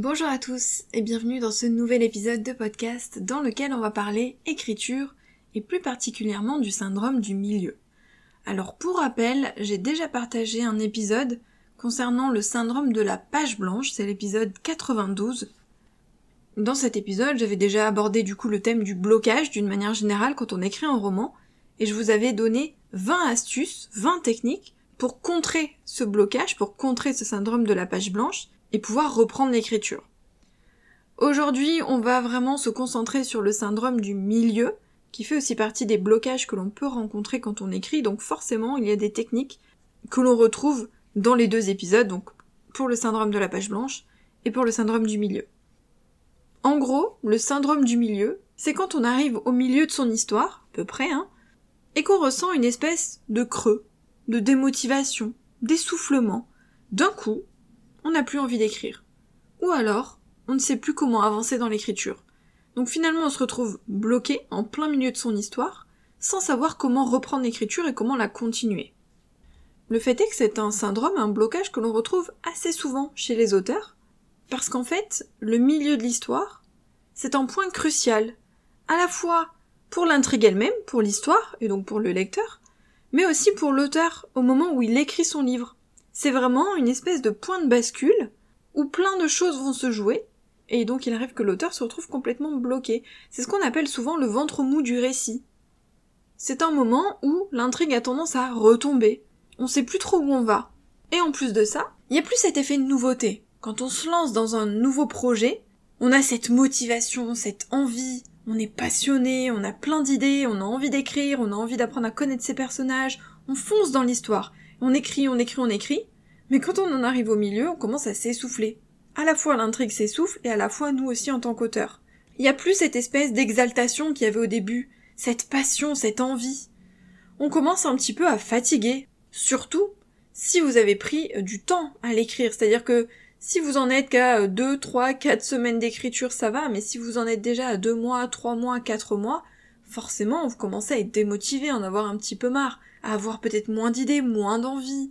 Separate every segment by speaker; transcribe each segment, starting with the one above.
Speaker 1: Bonjour à tous et bienvenue dans ce nouvel épisode de podcast dans lequel on va parler écriture et plus particulièrement du syndrome du milieu. Alors pour rappel, j'ai déjà partagé un épisode concernant le syndrome de la page blanche, c'est l'épisode 92. Dans cet épisode, j'avais déjà abordé du coup le thème du blocage d'une manière générale quand on écrit un roman et je vous avais donné 20 astuces, 20 techniques pour contrer ce blocage, pour contrer ce syndrome de la page blanche et pouvoir reprendre l'écriture. Aujourd'hui, on va vraiment se concentrer sur le syndrome du milieu, qui fait aussi partie des blocages que l'on peut rencontrer quand on écrit, donc forcément il y a des techniques que l'on retrouve dans les deux épisodes, donc pour le syndrome de la page blanche et pour le syndrome du milieu. En gros, le syndrome du milieu, c'est quand on arrive au milieu de son histoire, à peu près, hein, et qu'on ressent une espèce de creux, de démotivation, d'essoufflement. D'un coup, on n'a plus envie d'écrire. Ou alors, on ne sait plus comment avancer dans l'écriture. Donc finalement, on se retrouve bloqué en plein milieu de son histoire, sans savoir comment reprendre l'écriture et comment la continuer. Le fait est que c'est un syndrome, un blocage que l'on retrouve assez souvent chez les auteurs, parce qu'en fait, le milieu de l'histoire, c'est un point crucial, à la fois pour l'intrigue elle-même, pour l'histoire, et donc pour le lecteur, mais aussi pour l'auteur au moment où il écrit son livre. C'est vraiment une espèce de point de bascule où plein de choses vont se jouer, et donc il arrive que l'auteur se retrouve complètement bloqué. C'est ce qu'on appelle souvent le ventre mou du récit. C'est un moment où l'intrigue a tendance à retomber. On sait plus trop où on va. Et en plus de ça, il n'y a plus cet effet de nouveauté. Quand on se lance dans un nouveau projet, on a cette motivation, cette envie, on est passionné, on a plein d'idées, on a envie d'écrire, on a envie d'apprendre à connaître ses personnages, on fonce dans l'histoire. On écrit, on écrit, on écrit, mais quand on en arrive au milieu, on commence à s'essouffler. À la fois l'intrigue s'essouffle et à la fois nous aussi en tant qu'auteur. Il n'y a plus cette espèce d'exaltation qu'il y avait au début, cette passion, cette envie. On commence un petit peu à fatiguer, surtout si vous avez pris du temps à l'écrire, c'est-à-dire que si vous en êtes qu'à 2, 3, 4 semaines d'écriture, ça va, mais si vous en êtes déjà à 2 mois, 3 mois, 4 mois, forcément vous commencez à être démotivé, en avoir un petit peu marre à avoir peut-être moins d'idées, moins d'envie.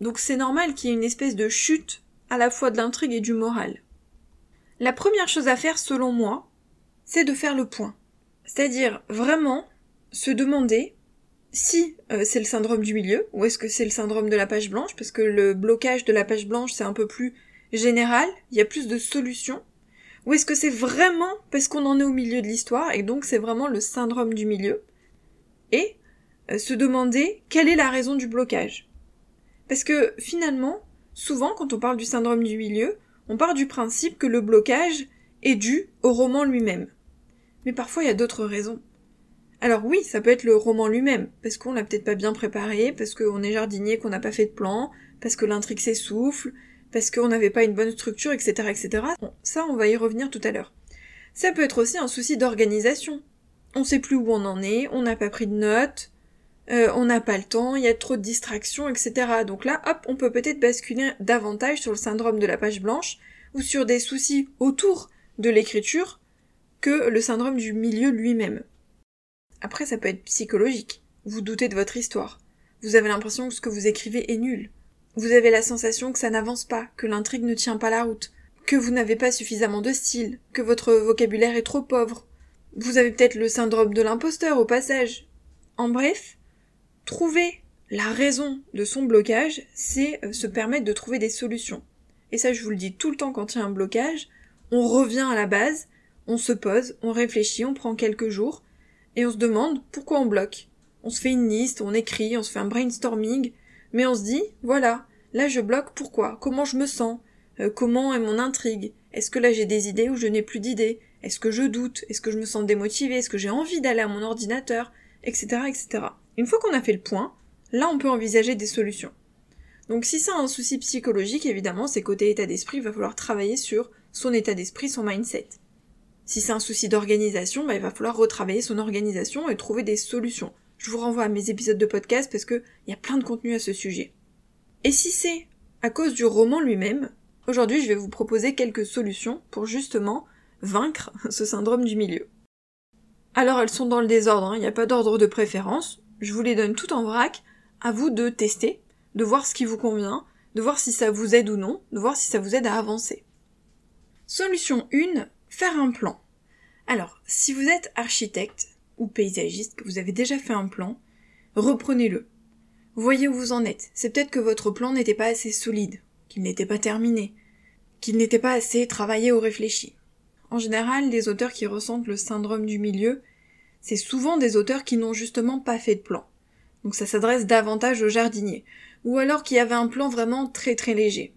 Speaker 1: Donc c'est normal qu'il y ait une espèce de chute à la fois de l'intrigue et du moral. La première chose à faire selon moi, c'est de faire le point. C'est-à-dire vraiment se demander si euh, c'est le syndrome du milieu ou est-ce que c'est le syndrome de la page blanche parce que le blocage de la page blanche c'est un peu plus général, il y a plus de solutions. Ou est-ce que c'est vraiment parce qu'on en est au milieu de l'histoire et donc c'est vraiment le syndrome du milieu Et euh, se demander quelle est la raison du blocage. Parce que finalement, souvent quand on parle du syndrome du milieu, on part du principe que le blocage est dû au roman lui-même. Mais parfois il y a d'autres raisons. Alors oui, ça peut être le roman lui-même, parce qu'on l'a peut-être pas bien préparé, parce qu'on est jardinier, qu'on n'a pas fait de plan, parce que l'intrigue s'essouffle, parce qu'on n'avait pas une bonne structure, etc., etc. Ça, on va y revenir tout à l'heure. Ça peut être aussi un souci d'organisation. On sait plus où on en est, on n'a pas pris de notes, euh, on n'a pas le temps, il y a trop de distractions, etc. Donc là, hop, on peut peut-être basculer davantage sur le syndrome de la page blanche ou sur des soucis autour de l'écriture que le syndrome du milieu lui-même. Après, ça peut être psychologique. Vous doutez de votre histoire. Vous avez l'impression que ce que vous écrivez est nul. Vous avez la sensation que ça n'avance pas, que l'intrigue ne tient pas la route, que vous n'avez pas suffisamment de style, que votre vocabulaire est trop pauvre. Vous avez peut-être le syndrome de l'imposteur au passage. En bref, Trouver la raison de son blocage, c'est euh, se permettre de trouver des solutions. Et ça, je vous le dis tout le temps quand il y a un blocage, on revient à la base, on se pose, on réfléchit, on prend quelques jours, et on se demande pourquoi on bloque. On se fait une liste, on écrit, on se fait un brainstorming, mais on se dit, voilà, là je bloque pourquoi, comment je me sens, euh, comment est mon intrigue, est-ce que là j'ai des idées ou je n'ai plus d'idées, est-ce que je doute, est-ce que je me sens démotivé, est-ce que j'ai envie d'aller à mon ordinateur, etc., etc. Une fois qu'on a fait le point, là on peut envisager des solutions. Donc si c'est un souci psychologique, évidemment, c'est côté état d'esprit, il va falloir travailler sur son état d'esprit, son mindset. Si c'est un souci d'organisation, bah, il va falloir retravailler son organisation et trouver des solutions. Je vous renvoie à mes épisodes de podcast parce qu'il y a plein de contenu à ce sujet. Et si c'est à cause du roman lui-même, aujourd'hui je vais vous proposer quelques solutions pour justement vaincre ce syndrome du milieu. Alors elles sont dans le désordre, hein. il n'y a pas d'ordre de préférence, je vous les donne tout en vrac, à vous de tester, de voir ce qui vous convient, de voir si ça vous aide ou non, de voir si ça vous aide à avancer. Solution 1, faire un plan. Alors, si vous êtes architecte ou paysagiste, que vous avez déjà fait un plan, reprenez-le. Voyez où vous en êtes. C'est peut-être que votre plan n'était pas assez solide, qu'il n'était pas terminé, qu'il n'était pas assez travaillé ou réfléchi. En général, les auteurs qui ressentent le syndrome du milieu, c'est souvent des auteurs qui n'ont justement pas fait de plan. Donc ça s'adresse davantage aux jardiniers. Ou alors qui avaient un plan vraiment très très léger.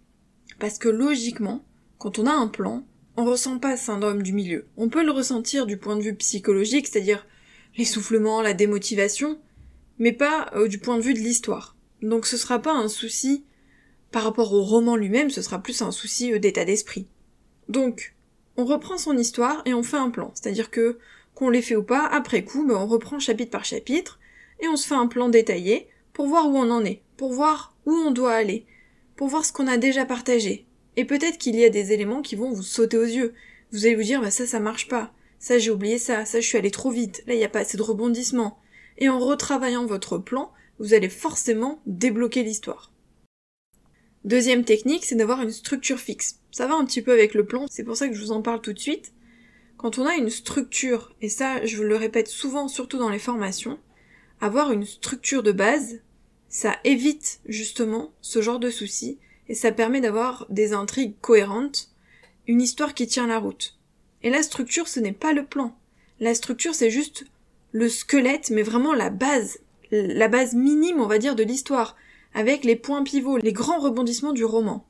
Speaker 1: Parce que logiquement, quand on a un plan, on ressent pas le syndrome du milieu. On peut le ressentir du point de vue psychologique, c'est-à-dire l'essoufflement, la démotivation, mais pas euh, du point de vue de l'histoire. Donc ce sera pas un souci par rapport au roman lui-même, ce sera plus un souci euh, d'état d'esprit. Donc, on reprend son histoire et on fait un plan. C'est-à-dire que, qu'on l'ait fait ou pas, après coup, ben, on reprend chapitre par chapitre, et on se fait un plan détaillé pour voir où on en est, pour voir où on doit aller, pour voir ce qu'on a déjà partagé. Et peut-être qu'il y a des éléments qui vont vous sauter aux yeux. Vous allez vous dire, bah ça, ça marche pas. Ça, j'ai oublié ça. Ça, je suis allé trop vite. Là, il n'y a pas assez de rebondissement et en retravaillant votre plan, vous allez forcément débloquer l'histoire. Deuxième technique, c'est d'avoir une structure fixe. Ça va un petit peu avec le plan, c'est pour ça que je vous en parle tout de suite. Quand on a une structure, et ça je le répète souvent surtout dans les formations, avoir une structure de base, ça évite justement ce genre de soucis, et ça permet d'avoir des intrigues cohérentes, une histoire qui tient la route. Et la structure, ce n'est pas le plan. La structure, c'est juste le squelette, mais vraiment la base, la base minime, on va dire, de l'histoire, avec les points pivots, les grands rebondissements du roman.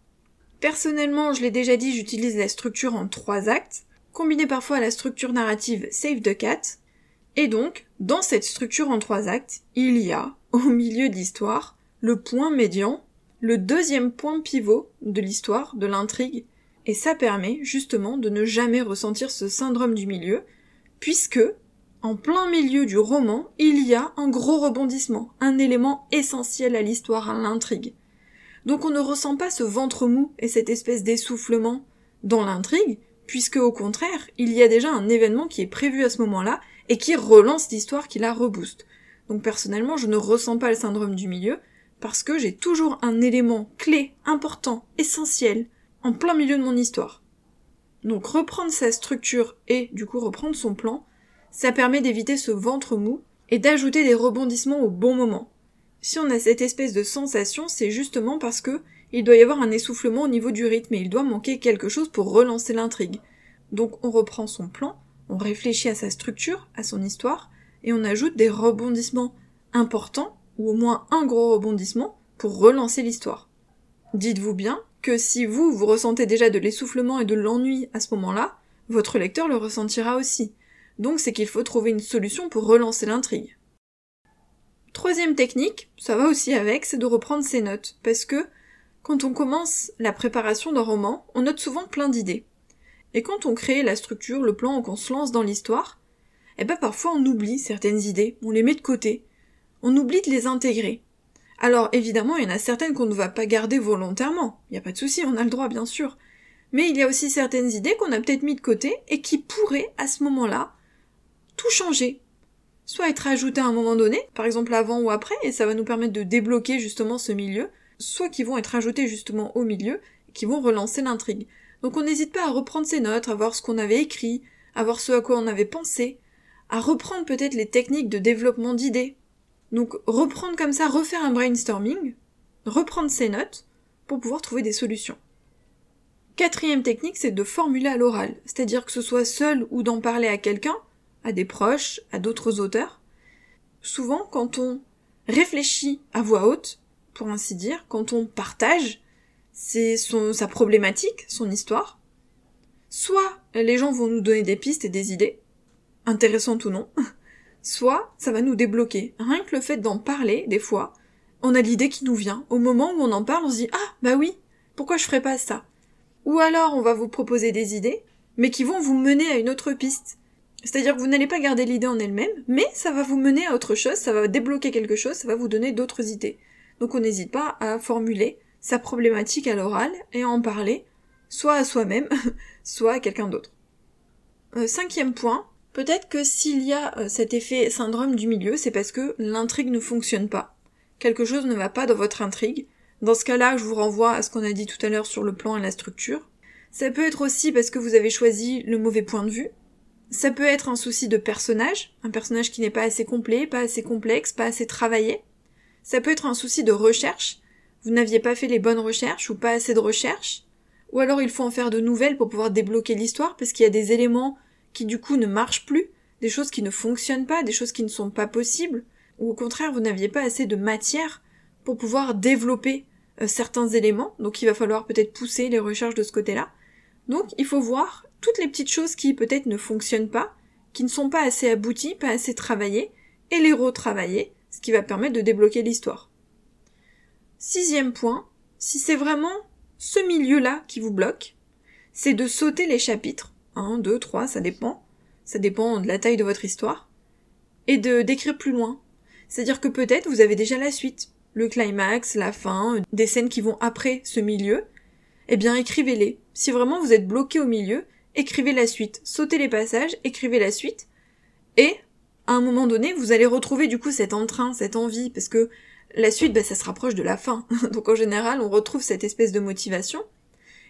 Speaker 1: Personnellement, je l'ai déjà dit, j'utilise la structure en trois actes, combinée parfois à la structure narrative Save the Cat, et donc, dans cette structure en trois actes, il y a, au milieu de l'histoire, le point médian, le deuxième point pivot de l'histoire, de l'intrigue, et ça permet justement de ne jamais ressentir ce syndrome du milieu, puisque en plein milieu du roman, il y a un gros rebondissement, un élément essentiel à l'histoire, à l'intrigue. Donc on ne ressent pas ce ventre mou et cette espèce d'essoufflement dans l'intrigue, puisque au contraire, il y a déjà un événement qui est prévu à ce moment-là et qui relance l'histoire, qui la rebooste. Donc personnellement, je ne ressens pas le syndrome du milieu, parce que j'ai toujours un élément clé, important, essentiel, en plein milieu de mon histoire. Donc reprendre sa structure et du coup reprendre son plan, ça permet d'éviter ce ventre mou et d'ajouter des rebondissements au bon moment. Si on a cette espèce de sensation, c'est justement parce que il doit y avoir un essoufflement au niveau du rythme et il doit manquer quelque chose pour relancer l'intrigue. Donc on reprend son plan, on réfléchit à sa structure, à son histoire, et on ajoute des rebondissements importants, ou au moins un gros rebondissement, pour relancer l'histoire. Dites-vous bien que si vous, vous ressentez déjà de l'essoufflement et de l'ennui à ce moment-là, votre lecteur le ressentira aussi. Donc c'est qu'il faut trouver une solution pour relancer l'intrigue. Troisième technique, ça va aussi avec, c'est de reprendre ses notes, parce que quand on commence la préparation d'un roman, on note souvent plein d'idées. Et quand on crée la structure, le plan, qu'on se lance dans l'histoire, eh ben parfois on oublie certaines idées, on les met de côté, on oublie de les intégrer. Alors évidemment, il y en a certaines qu'on ne va pas garder volontairement, il n'y a pas de souci, on a le droit bien sûr. Mais il y a aussi certaines idées qu'on a peut-être mis de côté et qui pourraient, à ce moment-là, tout changer. Soit être ajouté à un moment donné, par exemple avant ou après, et ça va nous permettre de débloquer justement ce milieu, soit qui vont être ajoutés justement au milieu, qui vont relancer l'intrigue. Donc on n'hésite pas à reprendre ses notes, à voir ce qu'on avait écrit, à voir ce à quoi on avait pensé, à reprendre peut-être les techniques de développement d'idées. Donc reprendre comme ça, refaire un brainstorming, reprendre ses notes, pour pouvoir trouver des solutions. Quatrième technique, c'est de formuler à l'oral, c'est-à-dire que ce soit seul ou d'en parler à quelqu'un, à des proches, à d'autres auteurs. Souvent, quand on réfléchit à voix haute, pour ainsi dire, quand on partage, sa problématique, son histoire. Soit les gens vont nous donner des pistes et des idées, intéressantes ou non, soit ça va nous débloquer. Rien que le fait d'en parler, des fois, on a l'idée qui nous vient. Au moment où on en parle, on se dit Ah, bah oui, pourquoi je ferais pas ça? Ou alors on va vous proposer des idées, mais qui vont vous mener à une autre piste. C'est-à-dire que vous n'allez pas garder l'idée en elle-même, mais ça va vous mener à autre chose, ça va débloquer quelque chose, ça va vous donner d'autres idées. Donc on n'hésite pas à formuler sa problématique à l'oral et à en parler, soit à soi-même, soit à quelqu'un d'autre. Euh, cinquième point, peut-être que s'il y a euh, cet effet syndrome du milieu, c'est parce que l'intrigue ne fonctionne pas. Quelque chose ne va pas dans votre intrigue. Dans ce cas-là, je vous renvoie à ce qu'on a dit tout à l'heure sur le plan et la structure. Ça peut être aussi parce que vous avez choisi le mauvais point de vue. Ça peut être un souci de personnage, un personnage qui n'est pas assez complet, pas assez complexe, pas assez travaillé. Ça peut être un souci de recherche. Vous n'aviez pas fait les bonnes recherches ou pas assez de recherches. Ou alors il faut en faire de nouvelles pour pouvoir débloquer l'histoire parce qu'il y a des éléments qui du coup ne marchent plus, des choses qui ne fonctionnent pas, des choses qui ne sont pas possibles, ou au contraire vous n'aviez pas assez de matière pour pouvoir développer euh, certains éléments, donc il va falloir peut-être pousser les recherches de ce côté-là. Donc il faut voir toutes les petites choses qui peut-être ne fonctionnent pas, qui ne sont pas assez abouties, pas assez travaillées, et les retravailler, ce qui va permettre de débloquer l'histoire. Sixième point, si c'est vraiment ce milieu-là qui vous bloque, c'est de sauter les chapitres, 1, 2, 3, ça dépend, ça dépend de la taille de votre histoire, et de d'écrire plus loin. C'est-à-dire que peut-être vous avez déjà la suite, le climax, la fin, des scènes qui vont après ce milieu, eh bien écrivez-les. Si vraiment vous êtes bloqué au milieu, écrivez la suite. Sautez les passages, écrivez la suite, et à un moment donné, vous allez retrouver du coup cet entrain, cette envie, parce que la suite, bah, ça se rapproche de la fin. Donc en général, on retrouve cette espèce de motivation.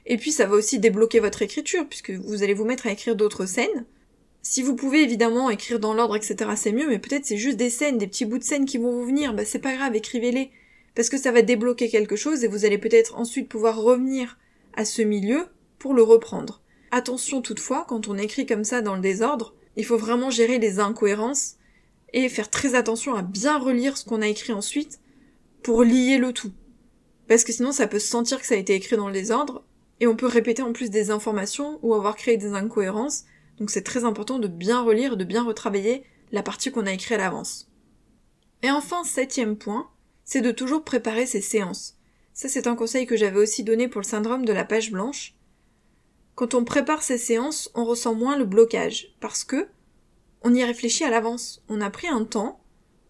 Speaker 1: Et puis ça va aussi débloquer votre écriture, puisque vous allez vous mettre à écrire d'autres scènes. Si vous pouvez évidemment écrire dans l'ordre, etc., c'est mieux, mais peut-être c'est juste des scènes, des petits bouts de scènes qui vont vous venir, bah c'est pas grave, écrivez-les. Parce que ça va débloquer quelque chose et vous allez peut-être ensuite pouvoir revenir à ce milieu pour le reprendre. Attention toutefois, quand on écrit comme ça dans le désordre, il faut vraiment gérer les incohérences et faire très attention à bien relire ce qu'on a écrit ensuite pour lier le tout. Parce que sinon ça peut se sentir que ça a été écrit dans le désordre, et on peut répéter en plus des informations ou avoir créé des incohérences, donc c'est très important de bien relire de bien retravailler la partie qu'on a écrite à l'avance. Et enfin, septième point, c'est de toujours préparer ses séances. Ça c'est un conseil que j'avais aussi donné pour le syndrome de la page blanche. Quand on prépare ses séances, on ressent moins le blocage, parce que on y réfléchit à l'avance. On a pris un temps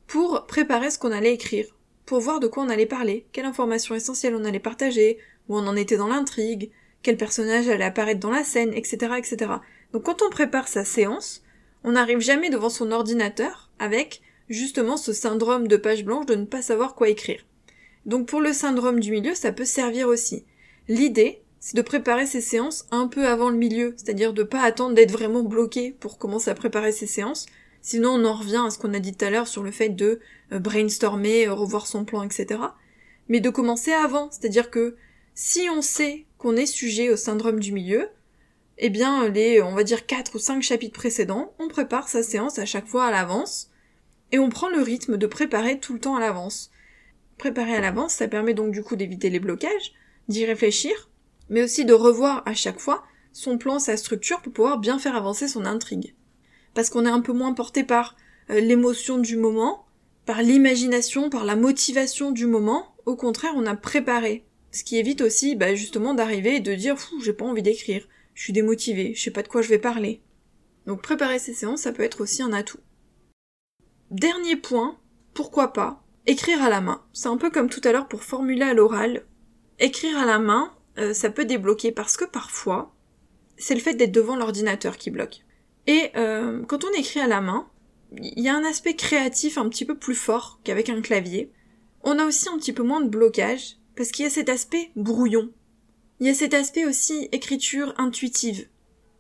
Speaker 1: pour préparer ce qu'on allait écrire pour voir de quoi on allait parler, quelle information essentielle on allait partager, où on en était dans l'intrigue, quel personnage allait apparaître dans la scène, etc., etc. Donc quand on prépare sa séance, on n'arrive jamais devant son ordinateur avec justement ce syndrome de page blanche de ne pas savoir quoi écrire. Donc pour le syndrome du milieu, ça peut servir aussi. L'idée, c'est de préparer ses séances un peu avant le milieu, c'est-à-dire de pas attendre d'être vraiment bloqué pour commencer à préparer ses séances, Sinon, on en revient à ce qu'on a dit tout à l'heure sur le fait de euh, brainstormer, euh, revoir son plan, etc. Mais de commencer avant, c'est-à-dire que si on sait qu'on est sujet au syndrome du milieu, eh bien, les, on va dire, quatre ou cinq chapitres précédents, on prépare sa séance à chaque fois à l'avance, et on prend le rythme de préparer tout le temps à l'avance. Préparer à l'avance, ça permet donc du coup d'éviter les blocages, d'y réfléchir, mais aussi de revoir à chaque fois son plan, sa structure pour pouvoir bien faire avancer son intrigue parce qu'on est un peu moins porté par euh, l'émotion du moment, par l'imagination, par la motivation du moment. Au contraire, on a préparé. Ce qui évite aussi, bah, justement, d'arriver et de dire, fou, j'ai pas envie d'écrire, je suis démotivé, je sais pas de quoi je vais parler. Donc préparer ces séances, ça peut être aussi un atout. Dernier point, pourquoi pas, écrire à la main. C'est un peu comme tout à l'heure pour formuler à l'oral. Écrire à la main, euh, ça peut débloquer parce que parfois, c'est le fait d'être devant l'ordinateur qui bloque. Et euh, quand on écrit à la main, il y a un aspect créatif un petit peu plus fort qu'avec un clavier. On a aussi un petit peu moins de blocage, parce qu'il y a cet aspect brouillon. Il y a cet aspect aussi écriture intuitive.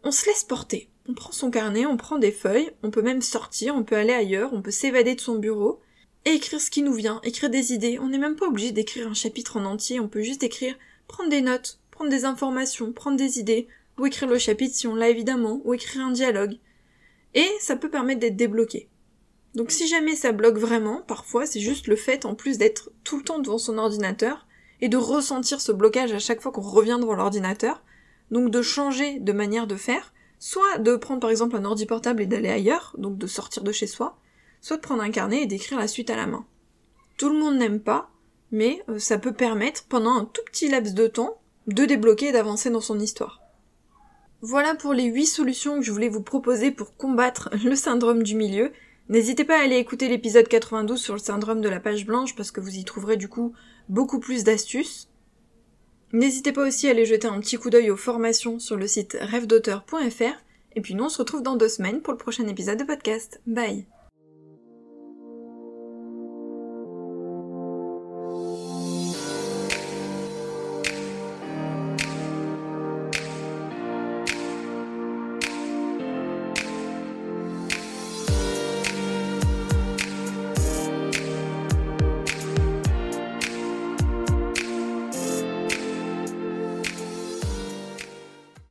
Speaker 1: On se laisse porter. On prend son carnet, on prend des feuilles, on peut même sortir, on peut aller ailleurs, on peut s'évader de son bureau, et écrire ce qui nous vient, écrire des idées. On n'est même pas obligé d'écrire un chapitre en entier, on peut juste écrire, prendre des notes, prendre des informations, prendre des idées, ou écrire le chapitre si on l'a évidemment, ou écrire un dialogue. Et ça peut permettre d'être débloqué. Donc si jamais ça bloque vraiment, parfois c'est juste le fait en plus d'être tout le temps devant son ordinateur et de ressentir ce blocage à chaque fois qu'on revient devant l'ordinateur, donc de changer de manière de faire, soit de prendre par exemple un ordi portable et d'aller ailleurs, donc de sortir de chez soi, soit de prendre un carnet et d'écrire la suite à la main. Tout le monde n'aime pas, mais euh, ça peut permettre pendant un tout petit laps de temps de débloquer et d'avancer dans son histoire. Voilà pour les 8 solutions que je voulais vous proposer pour combattre le syndrome du milieu. N'hésitez pas à aller écouter l'épisode 92 sur le syndrome de la page blanche parce que vous y trouverez du coup beaucoup plus d'astuces. N'hésitez pas aussi à aller jeter un petit coup d'œil aux formations sur le site rêvedauteur.fr et puis nous on se retrouve dans deux semaines pour le prochain épisode de podcast. Bye